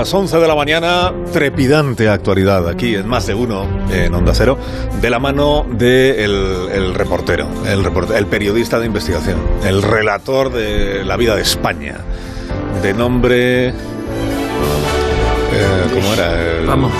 las 11 de la mañana, trepidante actualidad aquí en Más de Uno, en Onda Cero, de la mano del de el reportero, el, reportero, el periodista de investigación, el relator de la vida de España, de nombre... Eh, ¿Cómo era? El, Vamos.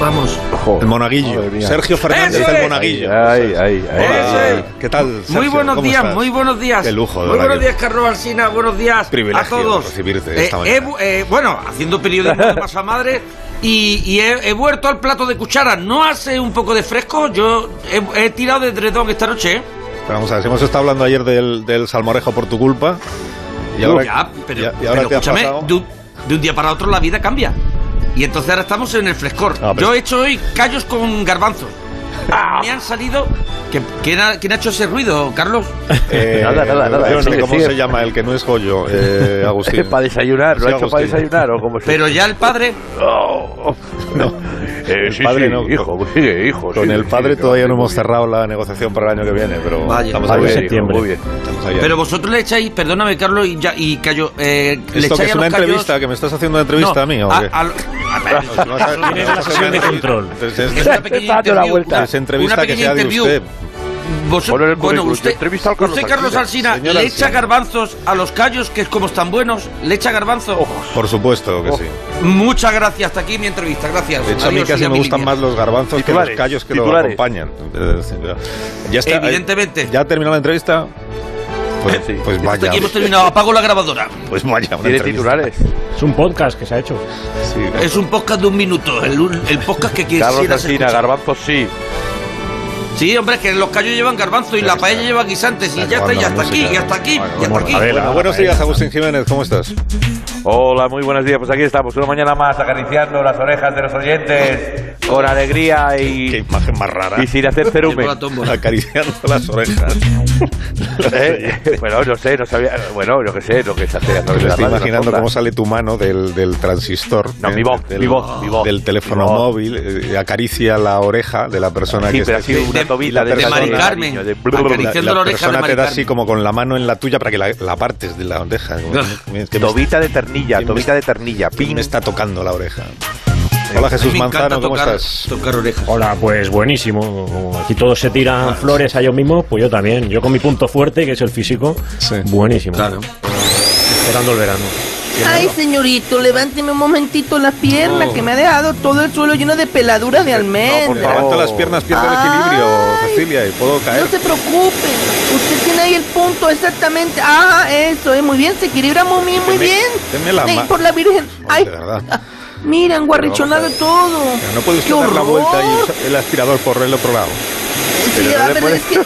Vamos. El monaguillo. Sergio Fernández, el monaguillo. Ay, ay, ay, ¿Qué tal? Sergio? Muy buenos ¿Cómo días, estás? muy buenos días. Qué lujo, de Muy buenos días, Carlos Alsina. Buenos días Privilegio a todos. recibirte esta Eh, mañana. he vu- eh, bueno, haciendo periodismo de masa madre y, y he, he vuelto al plato de cuchara. ¿No hace un poco de fresco? Yo he, he tirado de dredón esta noche. ¿eh? Pero vamos a ver, si hemos estado hablando ayer del, del salmorejo por tu culpa. Y ahora, ya, pero, y a- y ahora pero te has escúchame, pasado. de un, de un día para otro la vida cambia. Y entonces ahora estamos en el frescor. Ah, pero- Yo he hecho hoy callos con garbanzos. Me han salido... ¿Qué- ¿Quién ha, quién ha hecho ese ruido, Carlos? Eh, Nada, nada, nada, yo no sigue, ¿Cómo sigue. se llama el que no es Goyo? Eh, Agustín. para desayunar, ¿lo Sí, ha hecho para desayunar o cómo se Pero ya el padre... Oh, No. Eh, El sí, padre sí, no. hijo, sigue, hijo. Con sigue, el padre sigue, todavía no hemos bien. cerrado la negociación para el año que viene, pero Vaya. estamos Muy ahí. bien, septiembre. hijo, Muy bien. Estamos ahí. Pero vosotros le echáis, perdóname Carlos, y, ya, y callo, eh, le ¿Esto que echáis es a una los callos- entrevista? ¿Que me estás haciendo una entrevista No, a mí o a- qué? a Tienes la sesión de control. Entonces, es es, una pequeña entrevista que sea de usted. Vos- bueno, usted, usted, Carlos Alsina. Le echa garbanzos a los callos, que es como están buenos, le echa garbanzos. Por supuesto que Oh. sí. Muchas gracias, hasta aquí mi entrevista, gracias. De hecho, a mí Adiós, casi me mi gustan línea. más los garbanzos que Titulares, los callos que titulares. lo acompañan. Ya está. Evidentemente. ¿Ya ha terminado la entrevista? Pues, Sí. pues Hasta vaya. aquí hemos terminado, apago la grabadora. Pues vaya, Tiene titulares. Es un podcast que se ha hecho. Sí. Es un podcast de un minuto, el, el podcast que Carlos quisieras Alsina, escuchar. garbanzos sí. Sí, hombre, es que los callos llevan garbanzo y la paella lleva guisantes y ya está, y hasta aquí, y hasta aquí, y hasta aquí. a ver, Bueno, buenos días, Agustín Jiménez, ¿cómo estás? Hola, muy buenos días. Pues aquí estamos, una mañana más acariciando las orejas de los oyentes con alegría Qué y, imagen más rara. y sin hacer cerumen. Acariciando las orejas. ¿Eh? Bueno, no sé, no sabía. Bueno, yo qué sé, lo que se hace la estoy radio, imaginando cómo sale tu mano del, del transistor. No, eh, mi voz, del, mi voz, mi voz. Del teléfono voz. móvil, eh, acaricia la oreja de la persona Sí, que pero está así una de- tobita de de, Mari Carmen. niño, de- Acariciando la, la oreja persona de te da Carmen. así como con la mano en la tuya para que la, la partes de la oreja. Tobita de ternilla, ¿Quién me- tobita de ternilla. ¿Quién Pin. me está tocando la oreja? Hola Jesús Manzano, ¿cómo tocar, estás? tocar orejas. Hola, pues buenísimo. Aquí todos se tiran flores a ellos mismos, pues yo también. Yo con mi punto fuerte, que es el físico, Sí. buenísimo. Claro. Esperando el verano. Ay, señorito, levánteme un momentito la pierna, Oh. que me ha dejado todo el suelo lleno de peladuras de por almendra. favor. Levanto las piernas, pierdo el equilibrio, Ay. Cecilia, y puedo caer. No se preocupe, usted tiene ahí el punto exactamente. Ah, eso, es muy bien, se equilibra muy bien, muy bien. deme la Ay, por la Virgen. Ay, de verdad. mira, enguarrichonado todo. Pero no puede usted ¡Qué dar la vuelta y el aspirador por el otro lado. Sí, Pero a no le ver, puede- es que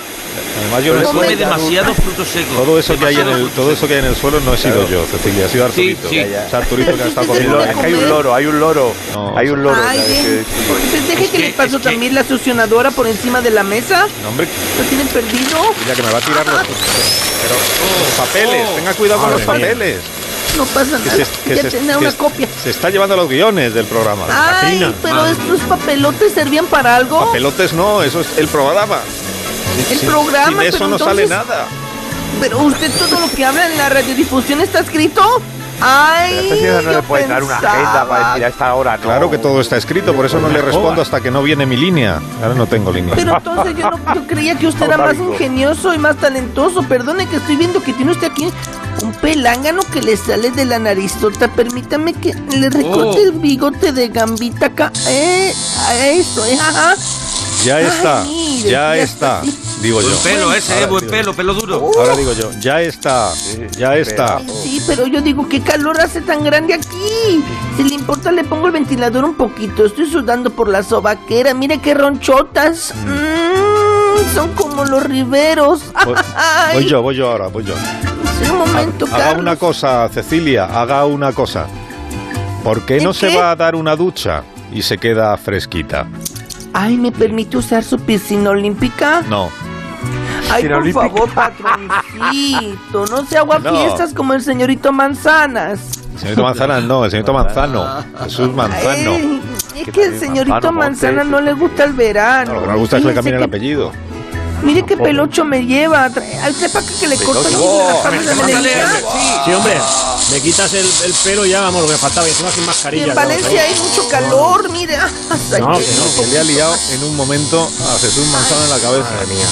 Además yo no Come Come sido- demasiados frutos secos. todo eso que hay en el todo eso que hay en el suelo no he sido Claro. yo, Cecilia, ha sido Arturito. Sí, sí. Es Arturito que ha estado loro, es que hay un loro, hay un loro. No, hay un loro. Ay, deje Es que, que- le paso que- también la succionadora por encima de la mesa. No, hombre, ¿Lo tienen perdido? ya que me va a tirar los, pero, los papeles, oh. tenga cuidado con los mía. papeles. No pasa Que nada. se, que ya se- tenía una se- copia. se está llevando los guiones del programa. Ay, Catrina. pero estos papelotes servían para algo. Papelotes no, eso es el programa. El Sin- programa, Sin eso pero no sale entonces- nada. Pero usted todo lo que habla en la radiodifusión está escrito. Ay, Pero no yo le pueden dar una agenda para decir a esta hora. No. Claro que todo está escrito, por eso no le respondo hasta que no viene mi línea. Ahora no tengo línea. Pero entonces yo, no, yo creía que usted era más ingenioso y más talentoso. Perdone que estoy viendo que tiene usted aquí un pelángano que le sale de la narizota. Permítame que le recorte Oh. el bigote de gambita acá. Eh, a eso, eh, ajá. Ya está, Ay, mire, ya ya está, está. Digo yo. Buen pelo ese, Ahora eh, buen digo pelo, pelo duro. Ahora digo yo, ya está, ya está. Sí, pero yo digo, ¿qué calor hace tan grande aquí? Si le importa, le pongo el ventilador un poquito. Estoy sudando por la sobaquera. Mire qué ronchotas. Mm, son como los riveros. Voy, yo, voy yo ahora, voy yo. sí, un momento, Haga Carlos. una cosa, Cecilia, haga una cosa. ¿Por qué no ¿El se qué? va a dar una ducha y se queda fresquita? Ay, ¿me permite usar su piscina olímpica? No. Ay, por olímpica. favor, patroncito. No se agua No. fiestas como el señorito Manzanas. El señorito Manzana no, el señorito Manzano. Jesús Manzano. Ay, es ¿Qué que el señorito Manzana no le gusta el verano. No, lo que no me gusta es que le cambien el que- apellido. Mire qué pelocho me lleva. Trae para acá que le corto sí. Hombre, me quitas el, el pelo y ya vamos, lo que faltaba. Y encima sin Y mascarilla. en Valencia hay mucho calor, mire. No, que no, Que le ha liado en un momento a Jesús Manzano en la cabeza. Madre mía.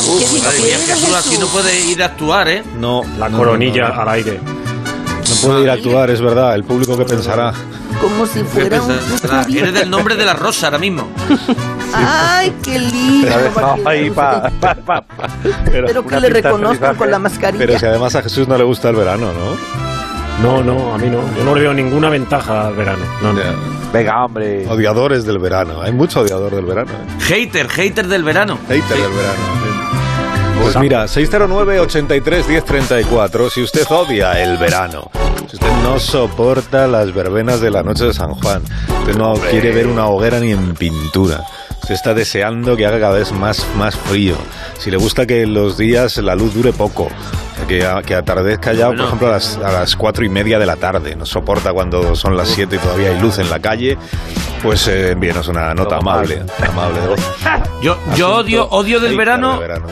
¿Qué Madre mía, dice Jesús así no puede ir a actuar, ¿eh? No, La no, coronilla no, no, al aire. no puede ir a actuar, es verdad. El público que pensará. Como si fuera un... Eres del nombre de la rosa ahora mismo. Ay, qué lindo. No, ahí pa, pa, pa, pa. Pero que le aterrizaje. con la mascarilla. Pero si además a Jesús no le gusta el verano, ¿no? No, no, a mí no. Yo no le veo ninguna ventaja al verano. No, no. Venga, hombre. Odiadores del verano. Hay mucho odiador del verano. ¿eh? Hater, hater del verano. Hater del verano. Pues mira, 609-83-1034, si usted odia el verano, si usted no soporta las verbenas de la noche de San Juan, usted no quiere ver una hoguera ni en pintura, usted está deseando que haga cada vez más, más frío, si le gusta que los días la luz dure poco, que, a- que atardezca ya, por ejemplo, a las, a las cuatro y media de la tarde, no soporta cuando son las siete y todavía hay luz en la calle, pues eh, envíenos una nota amable, amable. Yo, yo odio, odio del Hater verano, del verano.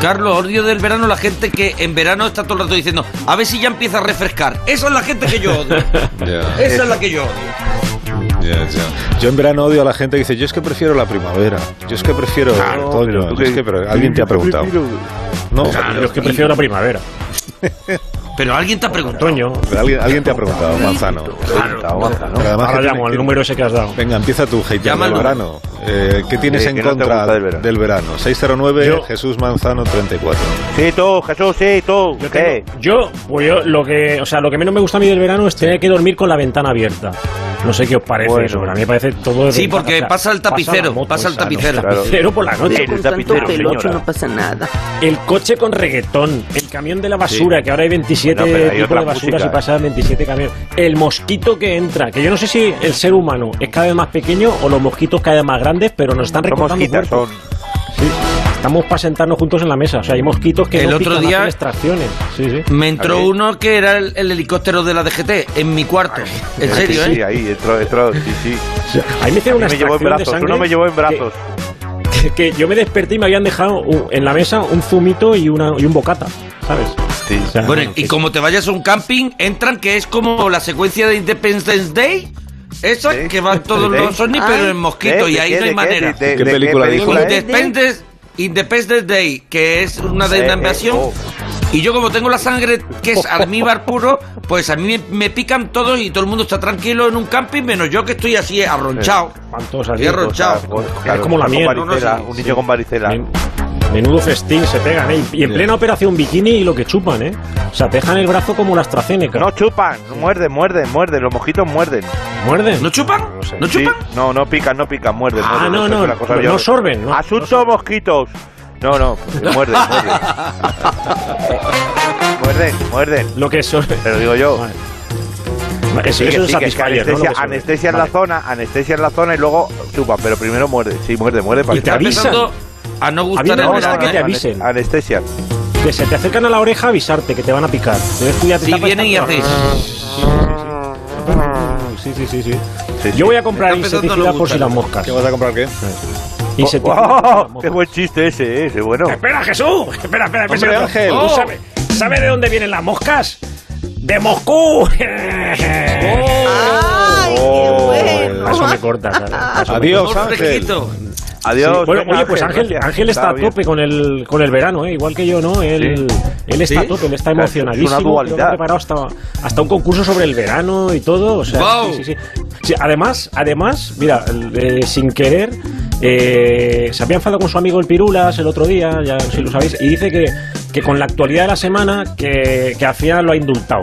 Carlos, odio del verano la gente que en verano está todo el rato diciendo, a ver si ya empieza a refrescar. Esa es la gente que yo odio. Esa es la que yo odio. Yo en verano odio a la gente que dice, yo es que prefiero la primavera, yo es que prefiero Claro, otoño, yo es que alguien te ha preguntado. No, Yo es que prefiero la primavera. Pero alguien te ha preguntado. Pero alguien, alguien te ha preguntado, Manzano. Claro. Pero además Ahora que llamo al número ese que has dado. Venga, empieza tu hater del verano. Eh, ¿Qué tienes en contra del verano. del verano? 609 Yo- Jesús Manzano 34. Sí, tú, Jesús, sí, tú. Yo, ¿Qué? tengo- yo, pues yo, lo que, o sea, lo que menos me gusta a mí del verano es tener que dormir con la ventana abierta. No sé qué os parece Bueno. eso, pero a mí me parece todo. Sí, porque pasa el tapicero, moto pasa el tapicero. El tapicero por la noche. El tapicero, pelocho no pasa nada. El coche con reggaetón, el camión de la basura, que ahora hay 27 Bueno, pero hay tipos de basuras músicas. y pasan 27 camiones. El mosquito que entra, que yo no sé si el ser humano es cada vez más pequeño o los mosquitos cada vez más grandes, pero nos están Son recortando mosquitas, cuerpos. son. Sí, estamos para sentarnos juntos en la mesa. O sea, hay mosquitos que El no otro pican, día- extracciones. Sí, sí. Me entró ¿Ah, sí? uno que era el, el helicóptero de la DGT en mi cuarto. En serio, Sí, ¿eh? ahí, entró, entró, sí, sí. Ahí me hicieron una me llevó en extracción de brazos, sangre uno me llevó en brazos. Que, que yo me desperté y me habían dejado en la mesa un zumito y, una, y un bocata, ¿sabes? Sí. O sea, Bueno, y como te vayas a un camping, entran que es como la secuencia de Independence Day. Esa Sí. que van todos Sí. los Ay. pero en mosquito, ¿De- y ahí qué, no hay manera. ¿De- de- ¿Qué película dijo? Independence, Independence Day, que es una de una invasión. oh. Y yo como tengo la sangre que es almíbar puro, pues a mí me, pican todos y todo el mundo está tranquilo en un camping, menos yo que estoy así arronchado. Estoy arronchado. Es como la No, no, un sí. niño con varicela. Men- Menudo festín se pegan, ¿eh? Y en plena operación bikini y lo que chupan, ¿eh? O sea, te dejan el brazo como la AstraZeneca. No chupan, muerden, muerden, muerden. Los mosquitos muerden. ¿Muerden? ¿No chupan? ¿No Sí, chupan? no, no pican, no pican, muerden. Ah, muerden, no, no, es no, bien- no sorben, no. Asunto mosquitos. No, no, muerden, muerden. muerden, muerden. Lo que son... Te lo digo yo. Vale. Eso, Sí, que eso es sí, que es que Satisfyer, ¿no? Anestesia, anestesia en Vale. la zona, anestesia en la zona y luego chupan, pero primero muerde. Sí, muerde, muerde para Y te avisan. A no gustar cosa que te ¿eh? avisen. Anestesia. Que se te acercan a la oreja a avisarte que te van a picar. Entonces te Si vienen y tanto. Sí, sí, sí, sí. Yo voy a comprar insecticida por si las moscas. ¿Qué vas a comprar qué? Insecticida si las ¡Oh! moscas. ¡Qué buen chiste ese, eh, ese bueno! Espera, Jesús. Espera, espera, espera. Hombre, Ángel. ¿Tú Oh. sabes, sabes de dónde vienen las moscas? ¡De Moscú! ¡Ay, Oh, qué bueno! Eso me corta, ¿sabes? Adiós, Ángel. Adiós. Bueno, oye, pues Ángel. Ángel está a tope con el, con el verano, ¿eh? igual que yo, ¿no? Él, él está a tope, él está Claro, emocionadísimo. es una dualidad. ha preparado hasta, hasta un concurso sobre el verano y todo. O sea, Guau. sí, sí, sí. Sí, además, además, mira, eh, sin querer, eh, se había enfadado con su amigo el Pirulas el otro día, ya si lo sabéis, y dice que, que con la actualidad de la semana que, que hacía lo ha indultado.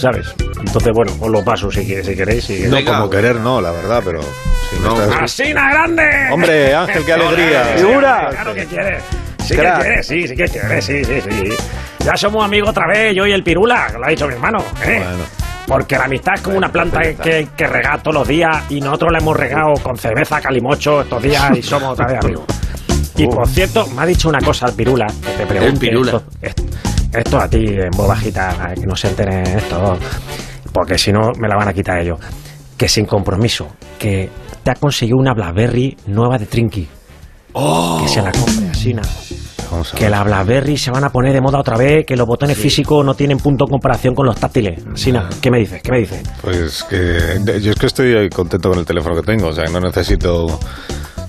¿Sabes? Entonces, bueno, os lo paso si, que- si queréis. si- No como querer, no, la verdad, pero... si no estás- ¡Asina grande! Hombre, Ángel, qué alegría. Sí, Figura. Claro que quiere. Sí Crack. que quiere, sí, sí que quiere, sí, sí, sí. Ya somos amigos otra vez, yo y el Pirula, que lo ha dicho mi hermano. ¿eh? Bueno. Porque la amistad es como una planta que, que, que regar todos los días y nosotros la hemos regado con cerveza calimocho estos días y somos otra vez amigos. Y por cierto, me ha dicho una cosa el Pirula, que te pregunte Pirula. Esto, esto, esto a ti en voz bajita, que no se enteren esto, porque si no me la van a quitar ellos. Que sin compromiso, que te ha conseguido una Blackberry nueva de Trinky. Que se la compre así. Que las BlackBerry se van a poner de moda otra vez, que los botones físicos no tienen punto en comparación con los táctiles. Sina, ¿qué me dices? ¿Qué me dices? Pues que yo es que estoy contento con el teléfono que tengo, o sea, no necesito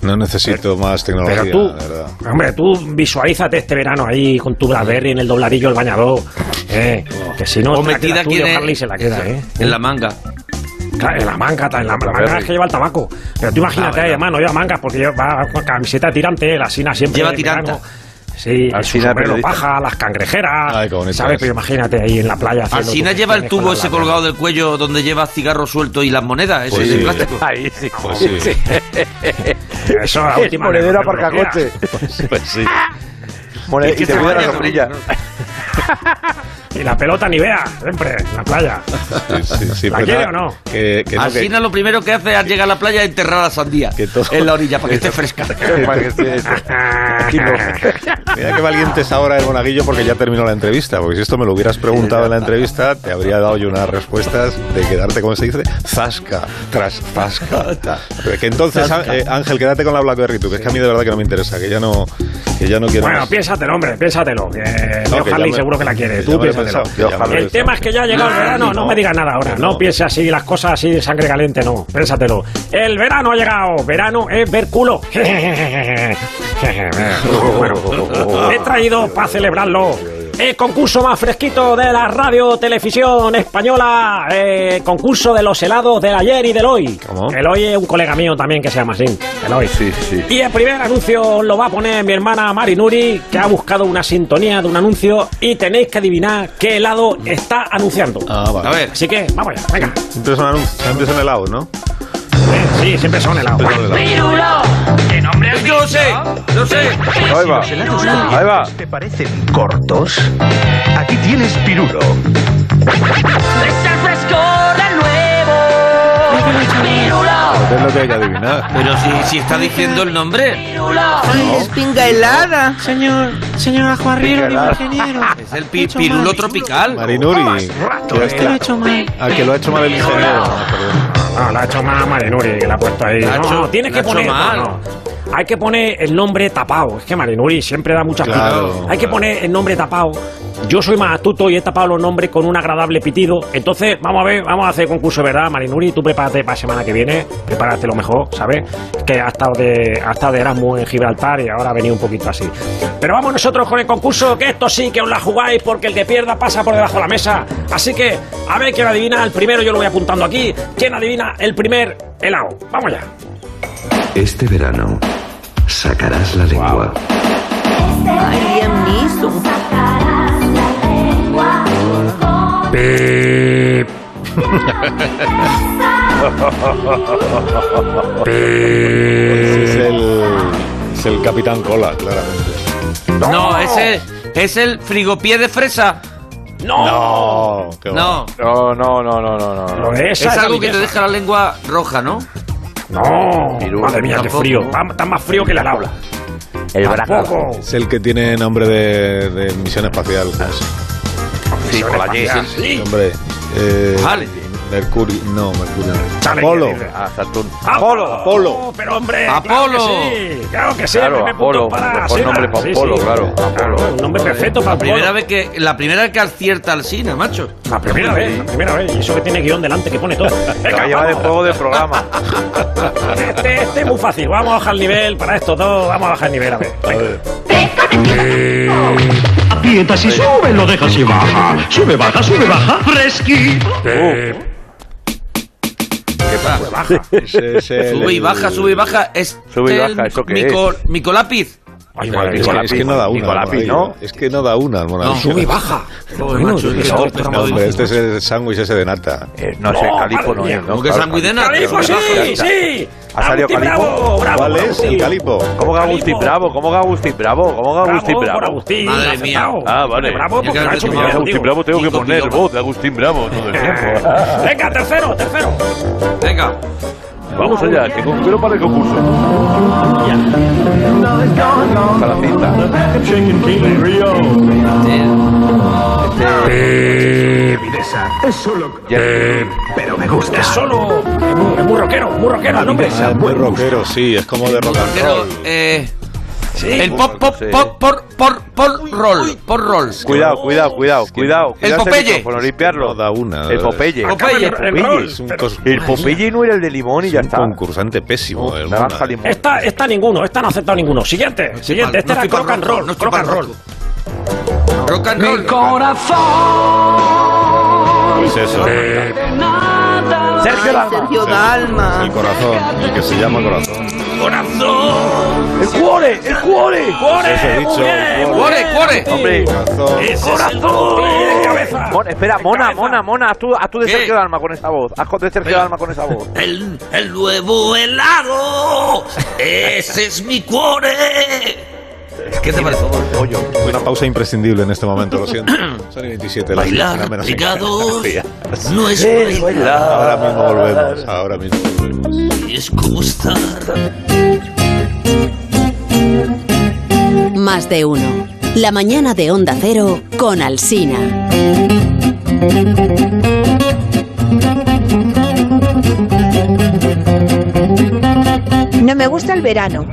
no necesito más tecnología, Pero tú, la verdad. hombre, tú visualízate este verano ahí con tu BlackBerry en el dobladillo el bañador. Eh, que si no, O te la metida aquí y en, Harley se la queda, ¿eh? en la manga. Claro, en la manga, en la, la manga es que lleva el tabaco. Pero tú imagínate, Ah, bueno. además, no lleva mangas porque lleva con camiseta tirante, la sina siempre. Lleva verano. Sí, Alsina su sombrero paja, las cangrejeras. Ay, ¿Sabes? es. Pero imagínate ahí en la playa. tus lleva el tubo la ese colgado del cuello donde lleva cigarro suelto y las monedas, ese Pues de sí. plástico. Ahí sí. Pues sí. Eso a El monedero aparcacoche. Pues sí. Mone- Es que y te cuida la sombrilla. Y la pelota ni vea, siempre, en la playa. Sí, sí, sí, ¿La quiere nada, o no? Que, que no, que- Alsina lo primero que hace al llegar a la playa es enterrar la sandía Que todo- en la orilla para que esté fresca. Para que esté eso. Aquí no. Mira qué valientes ahora el monaguillo porque ya terminó la entrevista. Porque si esto me lo hubieras preguntado en la entrevista, te habría dado yo unas respuestas de quedarte, como se dice, zasca tras zasca. Que entonces, Zasca. eh, Ángel, quédate con la BlackBerry tú, que es que a mí de verdad que no me interesa, que ya no, que ya no quiero Bueno, más. piénsatelo, hombre, piénsatelo. Que No, Harley me- seguro que la quiere. Tú piénsatelo. Pensado, El pensado. tema es que ya ha llegado el No, verano. No, no. me digas nada ahora. No, No. pienses así las cosas así de sangre caliente, no. Piénsatelo. El verano ha llegado. Verano es ver culo. He traído para celebrarlo. El concurso más fresquito de la radio televisión española. eh, concurso de los helados del ayer y del hoy. ¿Cómo? El hoy es un colega mío también que se llama así. El hoy. Sí, sí. Y el primer anuncio lo va a poner mi hermana Mari Nuri, que ha buscado una sintonía de un anuncio y tenéis que adivinar qué helado está anunciando. Ah, vale. A ver, Así que, vamos allá, venga. Siempre son, anun- siempre son helados, ¿no? Sí, siempre son helados. Siempre son helados. Yo lo sé, lo sé. Ahí va. Ahí va. ¿Te parecen cortos? Aquí tienes pirulo. Es lo que hay que adivinar. Pero si, si está diciendo el nombre, Ay, es pinga helada. Señor, señor Ajo Arriero, mi ingeniero. es el pi- pirulo tropical. Marinuri. que ¿Qué lo ha hecho mal? Ah, que lo ha hecho mal el ingeniero. Perdón. No, la ha hecho más Mari Nuri, que la ha puesto ahí. La ha No, hecho- tienes la que ha hecho poner. mal. no. Hay que poner el nombre tapado. Es que Mari Nuri siempre da muchas Claro, pistas. Hay que poner el nombre tapado. Yo soy más astuto y he tapado los nombres con un agradable pitido. Entonces, vamos a ver, vamos a hacer concurso, ¿verdad, Marinuri? Tú prepárate para la semana que viene, prepárate lo mejor, ¿sabes? Que ha estado de, ha estado de Erasmus en Gibraltar y ahora ha venido un poquito así. Pero vamos nosotros con el concurso, que esto sí que os la jugáis porque el que pierda pasa por debajo de la mesa. Así que, a ver quién adivina el primero, yo lo voy apuntando aquí. ¿Quién adivina el primer helado? Vamos ya. Este verano sacarás la lengua. Liam Neeson. Es el, es el Capitán Cola, claramente. No, ese es el frigopié de fresa. No. No, No, no, no, no, no, no. Esa es la algo que te deja la lengua roja, ¿no? No, madre mía, qué Tampoco. frío. Está, está más frío que la aula. El brazo. Es el que tiene nombre de, de misión espacial. Sí, con la Y. Sí. Hombre, eh, Vale. Mercurio, no, Mercurio. Apolo. ¿qué dice? Ah, Saturno. Apolo, Apolo. Pero hombre, Apolo. Claro que sí, claro que sí. Apolo, para Sina. nombre para Apolo, sí. claro, Apolo. Un nombre perfecto para La primera Apolo. vez que la primera vez que acierta al cine, macho. La primera vez, la primera vez. Y eso que tiene guion delante que pone todo. Te va a llevar de juego del programa. Este, este es muy fácil. Vamos a bajar el nivel para esto todo. Vamos a bajar el nivel, a ver. Venga. Aprietas y sube, lo dejas y baja. Sube, baja, sube, baja. Fresquito. Es el- Sube y baja, sube y baja. Es Sube y el baja, ¿eso qué mico- micolápiz. Ay, Es madre que, mía. es que no da una. Nicolás al monaguillo. ¿no? Es que no da una al monaguillo. Sube y baja. Joder, macho, es es que que no, es No, hombre, este es el sándwich ese de nata. Eh, no sé, No, Calipo no es, ¿no? ¿Cómo que Claro, sanguidena? ¡Calipo, sí! ¡Sí! Ha salido Calipo. ¿Cuál es? El calipo. ¿Cómo que Agustín Bravo? ¿Cómo que Agustín Bravo? ¿Cómo que Agustín Bravo? Agustín, Madre mía. Ah, vale. Bravo, que Agustín. Bravo tengo que poner voz de Agustín Bravo todo el tiempo. Venga, tercero, tercero. Venga. Vamos allá, que concurso para el concurso. Para la cinta. Es solo. Ya- Pero me gusta. Es solo. Es muy, rockero, muy rockero nombre. Es muy rockero, sí, es como de rock and Pero, roll. eh, El pop, pop, pop, por, por, por roll, por roll. Cuidado, cuidado, cuidado, cuidado. El Popeye. micrófono, limpiarlo. Da una. El Popeye. Popeye. El Popeye. Un, no era el de limón y es ya un está. concursante pésimo. Uf, el naranja Mona. limón. Esta, esta ninguno, esta no ha aceptado ninguno. Siguiente, siguiente. Este era pa'l and rock, roll. pa'l and roll. rock. Rock and roll. Es eso. Sergio Dalma. Sergio Dalma. El corazón. El que se llama corazón. El cuore, el cuore. Eso he dicho. Cuore, cuore. Hombre. Corazón. Mona, espera, Mona, Mona, Mona, haz tú, haz tú de ¿Qué? Sergio Dalma con esa voz. Haz de Sergio Dalma con esa voz. El, el nuevo helado. Ese es mi cuore. ¿Qué te parece? Una pausa imprescindible en este momento, lo siento. Son y 27 las Bailar menos no es bailar, Ahora mismo volvemos. Ahora mismo volvemos. es como estar. Más de uno. La mañana de Onda Cero con Alsina. No me gusta el verano,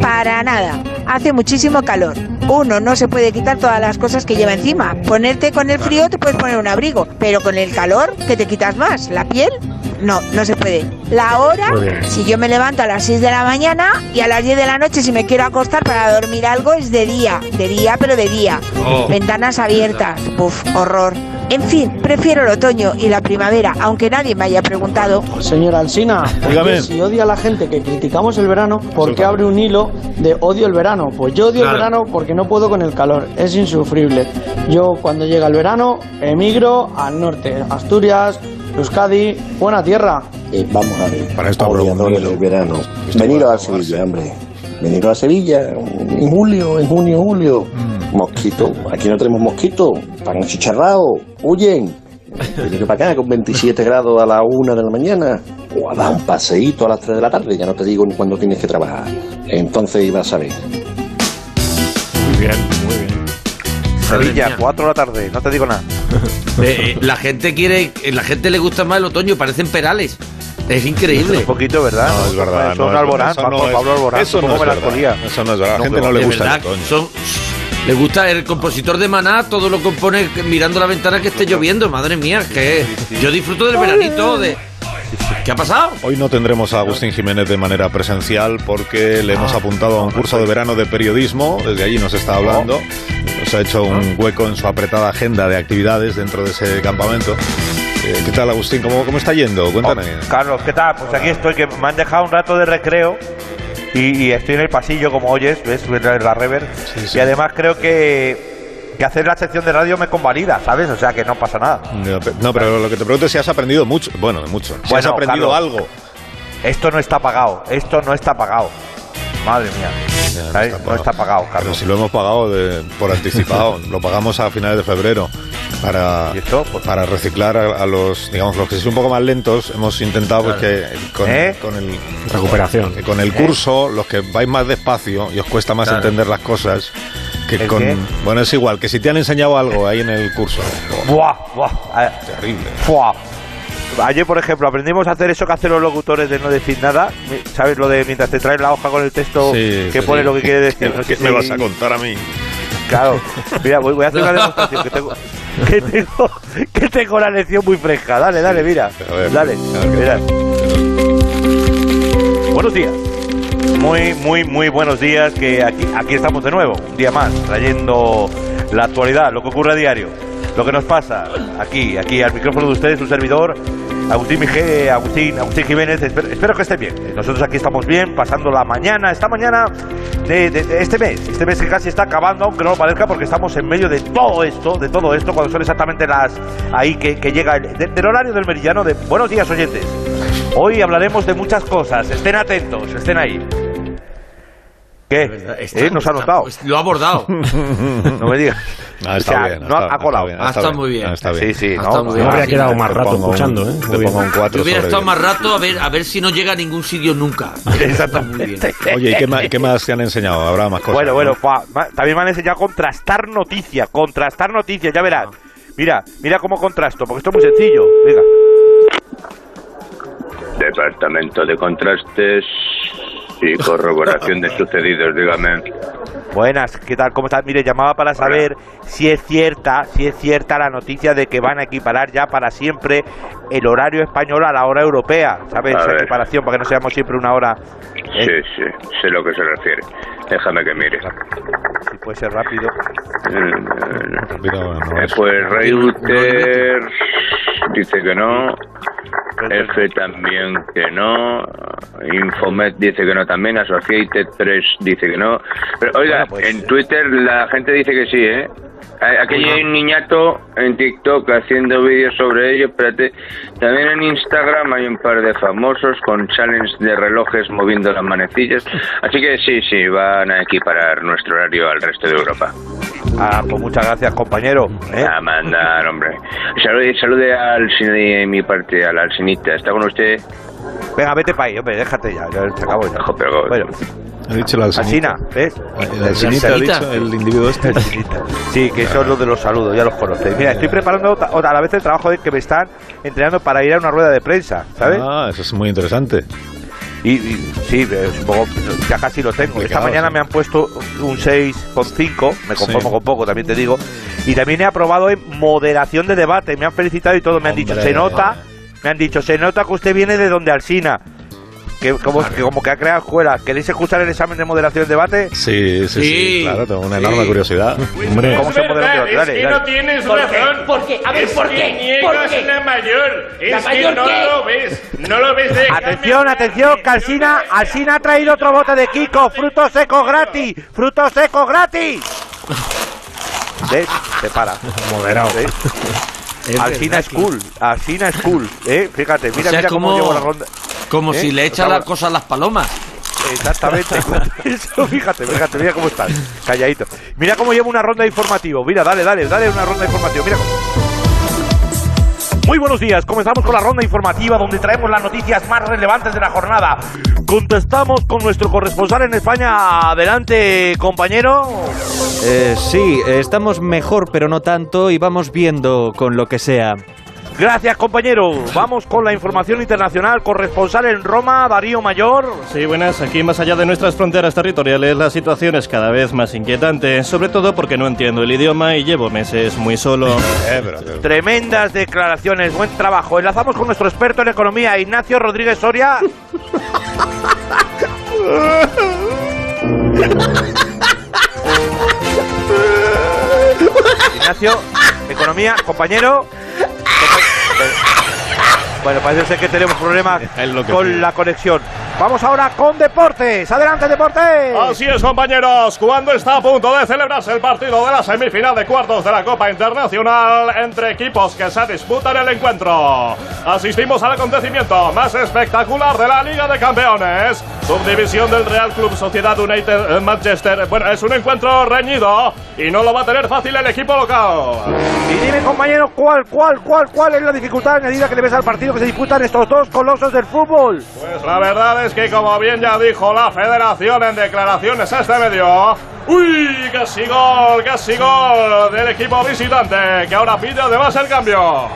para nada. Hace muchísimo calor. Uno no se puede quitar todas las cosas que lleva encima. Ponerte con el frío te puedes poner un abrigo, pero con el calor, ¿qué te quitas más? ¿La piel? No, no se puede. La hora, si yo me levanto a las 6 de la mañana y a las 10 de la noche si me quiero acostar para dormir algo es de día, de día pero de día. Oh. Ventanas abiertas, puf, horror. En fin, prefiero el otoño y la primavera, aunque nadie me haya preguntado. Señora Alsina, si odia a la gente que criticamos el verano, ¿por qué abre un hilo de odio el verano? Pues yo odio Claro. el verano porque no puedo con el calor, es insufrible. Yo cuando llega el verano emigro al norte, Asturias, Euskadi, buena tierra. Eh, vamos a ver, Para esto odiadores del verano. Venido a Sevilla, hombre. Venido a Sevilla en julio, en junio, julio. Mm. Mosquito. Aquí no tenemos mosquito. Están achicharrados. Huyen. Venir para acá con 27 grados a la una de la mañana. O a dar un paseíto a las 3 de la tarde. Ya no te digo ni cuándo tienes que trabajar. Entonces ibas a ver. Muy bien, muy bien. Sevilla, mía. 4 de la tarde, no te digo nada. Eh, eh, la gente quiere, eh, la gente le gusta más el otoño, parecen perales. Es increíble. Un poquito, ¿verdad? No, es verdad. Son no es Alborán. Eso no Juan es- Pablo Alborán. Eso no es melancolía. verdad. Eso no es verdad. A la gente no le gusta verdad, el otoño. son, le gusta el compositor de Maná, todo lo compone mirando la ventana que esté lloviendo. Madre mía, que yo disfruto del veranito de. ¿Qué ha pasado? Hoy no tendremos a Agustín Jiménez de manera presencial porque le hemos apuntado a un curso de verano de periodismo. Desde allí nos está hablando. Nos ha hecho un hueco en su apretada agenda de actividades dentro de ese campamento. Eh, ¿Qué tal, Agustín? ¿Cómo, cómo está yendo? Cuéntame. Oh, Carlos, ¿qué tal? Pues aquí estoy, que me han dejado un rato de recreo y, y estoy en el pasillo, como oyes, ¿ves? La rever. Sí, sí. Y además creo que, que hacer la sección de radio me convalida, ¿sabes? O sea, que no pasa nada. No, pero lo que te pregunto es si has aprendido mucho. Bueno, mucho. Si has aprendido Carlos. algo. Esto no está pagado, esto no está pagado. Madre mía. Ya, no está No está pagado, Pero Carlos. si lo hemos pagado de- por anticipado, lo pagamos a finales de febrero para, ¿Y esto? Pues- para reciclar a, a los, digamos, los que son un poco más lentos. Hemos intentado pues, que con, ¿Eh? con el Recuperación. con el curso, los que vais más despacio y os cuesta más Claro. entender las cosas, que ¿El con qué? bueno es igual que si te han enseñado algo ahí en el curso, Buah, buah. Ah, terrible. Fuah. Ayer, por ejemplo, aprendimos a hacer eso que hacen los locutores de no decir nada. ¿Sabes lo de mientras te traen la hoja con el texto Sí, que sí. pone lo que quiere decir? No ¿Qué sé me si- vas a contar a mí? Claro. Mira, voy, voy a hacer una demostración que tengo, que tengo, que tengo la lección muy fresca. Dale, dale, mira. A ver, dale, a ver qué mira. Buenos días. Muy, muy, muy buenos días. Que aquí, aquí estamos de nuevo, un día más, trayendo la actualidad, lo que ocurre a diario, lo que nos pasa aquí, aquí al micrófono de ustedes, un servidor, Agustín Mije, Agustín, Agustín Jiménez. Espero, que estén bien. Nosotros aquí estamos bien, pasando la mañana, esta mañana de, este mes, este mes que casi está acabando, aunque no lo parezca, porque estamos en medio de todo esto, de todo esto, cuando son exactamente las ahí que, llega el, de- del horario del meridiano de buenos días oyentes. Hoy hablaremos de muchas cosas, estén atentos, estén ahí. ¿Qué? ¿Eh? ¿Nos ha notado? Pues lo ha abordado. No me digas. Ah, está O sea, bien, no está- ha colado. está bien, Ah, está muy bien. ah, está Sí, bien. sí, Ah, no. está bien. Yo habría quedado más rato pongo un- escuchando, ¿eh? Te Muy bien. pongo un 4 Yo hubiera estado más rato a ver, a ver si no llega a ningún sitio nunca. Exactamente. Oye, ¿y qué más, qué más te han enseñado? Habrá más cosas. Bueno, ¿no? bueno, también me han enseñado a contrastar noticias, contrastar noticias, ya verás. Mira, mira cómo contrasto, porque esto es muy sencillo. Venga. Departamento de contrastes y corroboración de sucedidos, dígame. Buenas, ¿qué tal? ¿Cómo estás? Mire, llamaba para saber si es cierta, si es cierta la noticia de que van a equiparar ya para siempre el horario español a la hora europea, ¿sabes? A Esa ver. equiparación, para que no seamos siempre una hora. ¿eh? Sí, sí, sé lo que se refiere. Déjame que mire. Si puede ser rápido. Eh, Pues Reuters dice que no. F también que no. Infomet dice que no también. Associated Press dice que no. Pero oiga, en Twitter la gente dice que sí, ¿eh? Aquí hay un niñato en TikTok haciendo vídeos sobre ello. Espérate. También en Instagram hay un par de famosos con challenge de relojes moviendo las manecillas. Así que sí, sí, van a equiparar nuestro horario al resto de Europa. Ah, pues muchas gracias, compañero. ¿eh? A mandar, hombre. Salude, salude al cine de mi parte, al alcinista. ¿Está con usted? Venga, vete para ahí, hombre, déjate ya, ya se acabó ya. pero- Bueno, Ha dicho la Alsina, ¿ves? El alcinita ha dicho, el individuo este. Sí, que son los de los saludos, ya los conocéis. Mira, estoy preparando a la vez el trabajo de que me están entrenando para ir a una rueda de prensa, ¿sabes? Ah, eso es muy interesante. Y, y- sí, eh, supongo, ya casi lo tengo. Esta mañana sí. me han puesto un 6,5, me conformo Sí. con poco, también te digo. Y también he aprobado en moderación de debate, me han felicitado y todo, me han dicho, se nota, me han dicho, se nota que usted viene de donde Alsina. Que como, que como que ha creado escuela. ¿Queréis escuchar el examen de moderación de debate? Sí, sí, sí, Sí. claro, tengo una enorme curiosidad. Hombre. ¿Cómo se modera un debate? Dale, dale. tienes ¿Por razón. ¿Por qué? A ver, es ¿por que qué? niegas ¿Por qué? la mayor. Es ¿La que mayor no qué? lo ves. No lo ves de Atención, atención, que Alsina, Alsina ha traído otro bote de Kiko. Frutos secos gratis. Frutos secos gratis. ¿Ves? Se para. Moderado. ¿Ves? Alsina es cool. Alsina es cool. ¿eh? Fíjate, mira, o sea, mira cómo como, llevo la ronda. como ¿Eh? si le echa O sea, las cosas a las palomas. Exactamente. Eso, fíjate, fíjate, mira cómo estás. Calladito. Mira cómo llevo una ronda informativa. Mira, dale, dale, dale una ronda informativa. Mira cómo. Muy buenos días, comenzamos con la ronda informativa donde traemos las noticias más relevantes de la jornada. Contestamos con nuestro corresponsal en España. Adelante, compañero. Eh, sí, estamos mejor, pero no tanto, y vamos viendo con lo que sea. Gracias, compañero. Vamos con la información internacional. Corresponsal en Roma, Darío Mayor. Sí, buenas. Aquí, más allá de nuestras fronteras territoriales, la situación es cada vez más inquietante, sobre todo porque no entiendo el idioma y llevo meses muy solo. Tremendas declaraciones, buen trabajo. Enlazamos con nuestro experto en economía, Ignacio Rodríguez Soria. Ignacio, economía, compañero. Bueno, parece ser que tenemos problemas con la conexión. Vamos ahora con deportes. Adelante, deportes. Así es, compañeros. Cuando está a punto de celebrarse el partido de la semifinal de cuartos de la Copa Internacional entre equipos que se disputan el encuentro, asistimos al acontecimiento más espectacular de la Liga de Campeones. Subdivisión del Real Club Sociedad United eh, Manchester. Bueno, es un encuentro reñido y no lo va a tener fácil el equipo local. Y dime, compañero, ¿cuál, cuál, cuál, cuál es la dificultad añadida que le ves al partido que se disputan estos dos colosos del fútbol? Pues la verdad es que, como bien ya dijo la federación en declaraciones a este medio, ¡Uy! ¡Casi gol! ¡Casi gol! Del equipo visitante, que ahora pide además el cambio.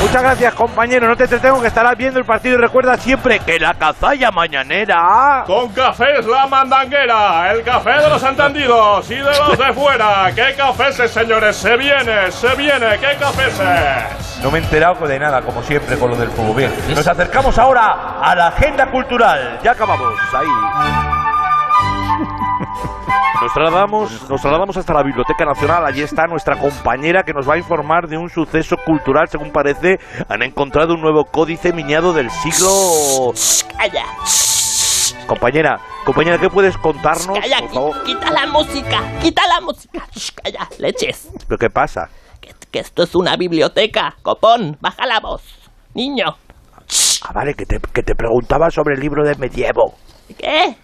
Muchas gracias, compañero. No te entretengo que estarás viendo el partido y recuerda siempre que la cazalla mañanera. Con cafés la mandanguera, el café de los entendidos y de los de fuera. ¡Qué cafés, señores! ¡Se viene! ¡Se viene! ¡Qué cafés! No me he enterado de nada, como siempre, con lo del fútbol. Bien, nos acercamos ahora a la agenda cultural. Ya acabamos. Ahí. Nos trasladamos, nos trasladamos hasta la Biblioteca Nacional. Allí está nuestra compañera que nos va a informar de un suceso cultural. Según parece, han encontrado un nuevo códice miniado del siglo. Calla, Compañera, compañera, ¿qué puedes contarnos? calla, por favor? qui- quita la música, quita la música. Calla, leches. ¿Pero qué pasa? Que esto es una biblioteca. Copón, baja la voz. Niño. Ah, vale, que te, que te preguntaba sobre el libro de Medievo. ¿Qué?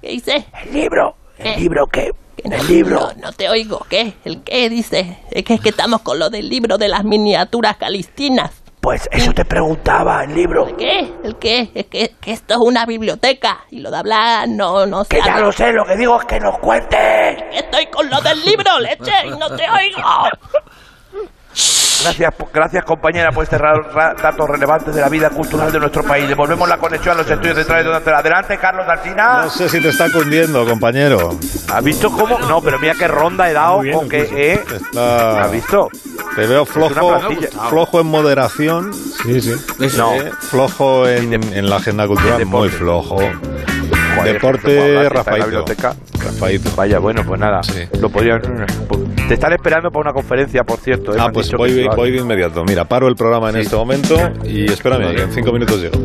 ¿Qué dice? El libro. ¿El libro qué? No, El libro. No, no te oigo. ¿Qué? ¿El qué dice? Es que, es que estamos con lo del libro de las miniaturas calistinas. Pues eso te preguntaba, el libro. ¿El qué? ¿El qué? Es que, que esto es una biblioteca y lo de hablar no, no se Que ya lo sé, lo que digo es que nos cuentes. Estoy con lo del libro, leche, y no te oigo. Gracias, gracias compañera por este datos relevantes de la vida cultural de nuestro país. Devolvemos la conexión a los estudios centrales de Cero. Adelante, Carlos Alcina. No sé si te está cundiendo, compañero. ¿Has visto cómo? No, pero mira qué ronda he dado con que... Eh, Está- ¿Has visto? Te veo flojo, plantilla. flojo en moderación. Sí, sí. No. Eh, flojo en, en la agenda cultural, muy flojo. Deporte, biblioteca. Rafaito. Vaya, bueno, pues nada. Lo podrían... Te están esperando para una conferencia, por cierto. eh, Ah, pues voy, vale. de inmediato. Mira, paro el programa en este momento y espérame, que en cinco minutos llego.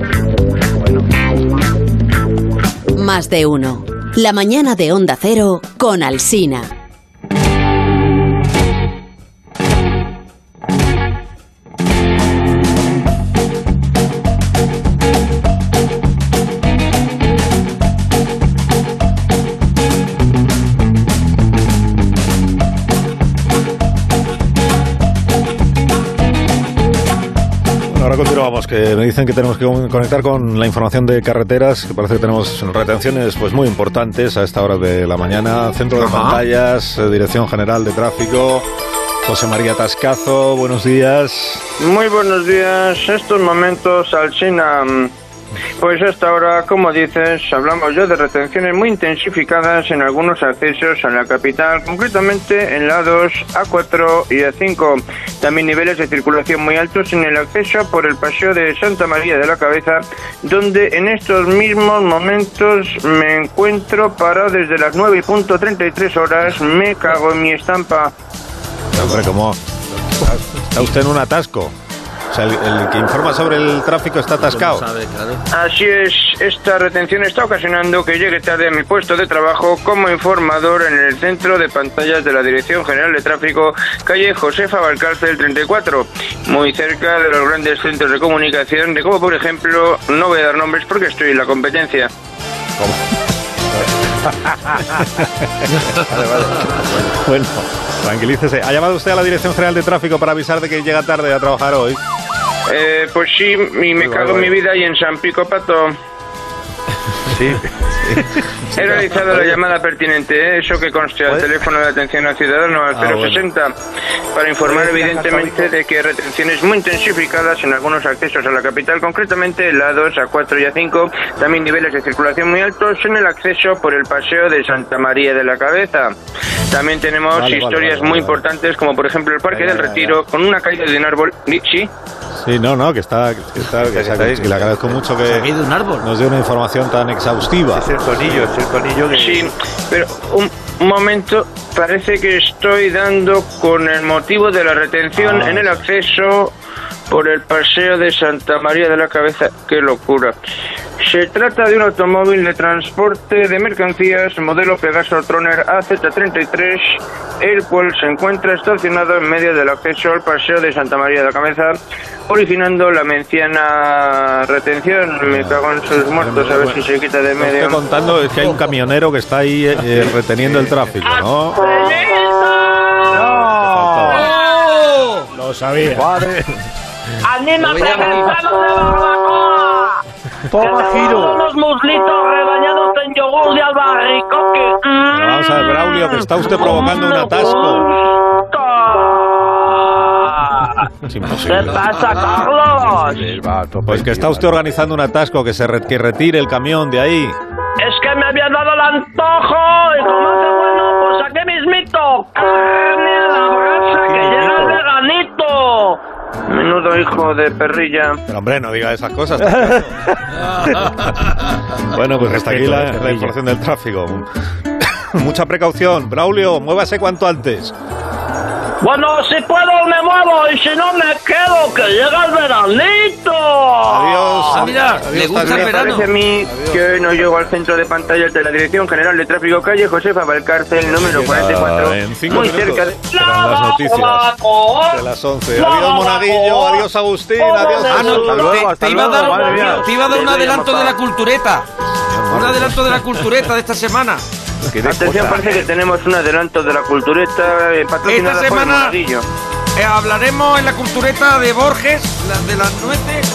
Más de uno. La mañana de Onda Cero con Alsina. Ahora continuamos, que me dicen que tenemos que conectar con la información de carreteras, que parece que tenemos retenciones pues muy importantes a esta hora de la mañana. Centro de Ajá. pantallas, eh, Dirección General de Tráfico. José María Tascazo, buenos días. Muy buenos días. Estos momentos, Alsina. Pues hasta ahora, como dices, hablamos ya de retenciones muy intensificadas en algunos accesos a la capital, concretamente en la 2, A4 y A5. También niveles de circulación muy altos en el acceso por el paseo de Santa María de la Cabeza, donde en estos mismos momentos me encuentro para desde las 9 y punto 33 horas. Me cago en mi estampa. Hombre, ¿cómo? Está usted en un atasco. O sea, el, el que informa sobre el tráfico está atascado. Así es, esta retención está ocasionando que llegue tarde a mi puesto de trabajo como informador en el centro de pantallas de la Dirección General de Tráfico, calle Josefa Valcárcel 34, muy cerca de los grandes centros de comunicación, de como por ejemplo, no voy a dar nombres porque estoy en la competencia. Vale, vale. Bueno, tranquilícese. ¿Ha llamado usted a la Dirección General de Tráfico para avisar de que llega tarde a trabajar hoy? Eh, pues sí, y me cago en mi vida y en San Pico Pato. Sí. He realizado la llamada pertinente, ¿eh? eso que conste al teléfono de atención al ciudadano al Ah, bueno. 060, para informar evidentemente de que retenciones muy intensificadas en algunos accesos a la capital, concretamente la 2, a 4 y a 5, también niveles de circulación muy altos en el acceso por el paseo de Santa María de la Cabeza. También tenemos Vale, historias vale, muy vale. importantes como por ejemplo el Parque del. Retiro con una caída de un árbol. ¿Sí? Sí, no, no, que está, que está, que, está ahí. que le agradezco mucho que un árbol. nos dé una información tan exhaustiva. Es el es el tonillo de... Sí, pero un, un momento, parece que estoy dando con el motivo de la retención Ah. en el acceso por el paseo de Santa María de la Cabeza. ¡Qué locura! Se trata de un automóvil de transporte de mercancías modelo Pegaso Troner AZ33, el cual se encuentra estacionado en medio del acceso al paseo de Santa María de la Cabeza, originando la menciana retención. Me cago en sus muertos, a ver si se quita de Lo que medio. estoy contando es que hay un camionero que está ahí eh, reteniendo el tráfico, ¿no? Lo sabía. Padre. ¡Anímate, a ventano de barbacoa! Toma, Que giro. unos muslitos rebañados en yogur de albaricoque. Pero vamos a ver, Braulio, que está usted provocando un atasco. Es ¿Qué pasa, Carlos? Pues que está usted organizando un atasco, que se re- que retire el camión de ahí. Es que me había dado el antojo y como hace bueno, pues aquí mismito. Carne a la brasa que llega. Menudo hijo de perrilla. Pero hombre, no diga esas cosas. bueno, pues hasta aquí la, la información del tráfico. Mucha precaución. Braulio, muévase cuanto antes. Bueno, si puedo me muevo y si no me quedo, que llega el veranito. Adiós. Ah, mira, le gusta el Me verano. parece a mí que hoy no llego al centro de pantallas de la Dirección General de Tráfico, calle Josefa Valcárcel, número 44, En cinco muy minutos cerca de... las noticias de las 11. Adiós, Monaguillo. Adiós, Agustín. Adiós, Ah, no. Hasta luego, te, hasta te iba a dar, te iba a dar un adelanto de la cultureta. Un adelanto de la cultureta de esta semana. Qué Atención, cosa. parece que tenemos un adelanto de la cultureta eh, patrocinada Esta por semana- Monaguillo. Eh, hablaremos en la cultureta de Borges, la de las nueces,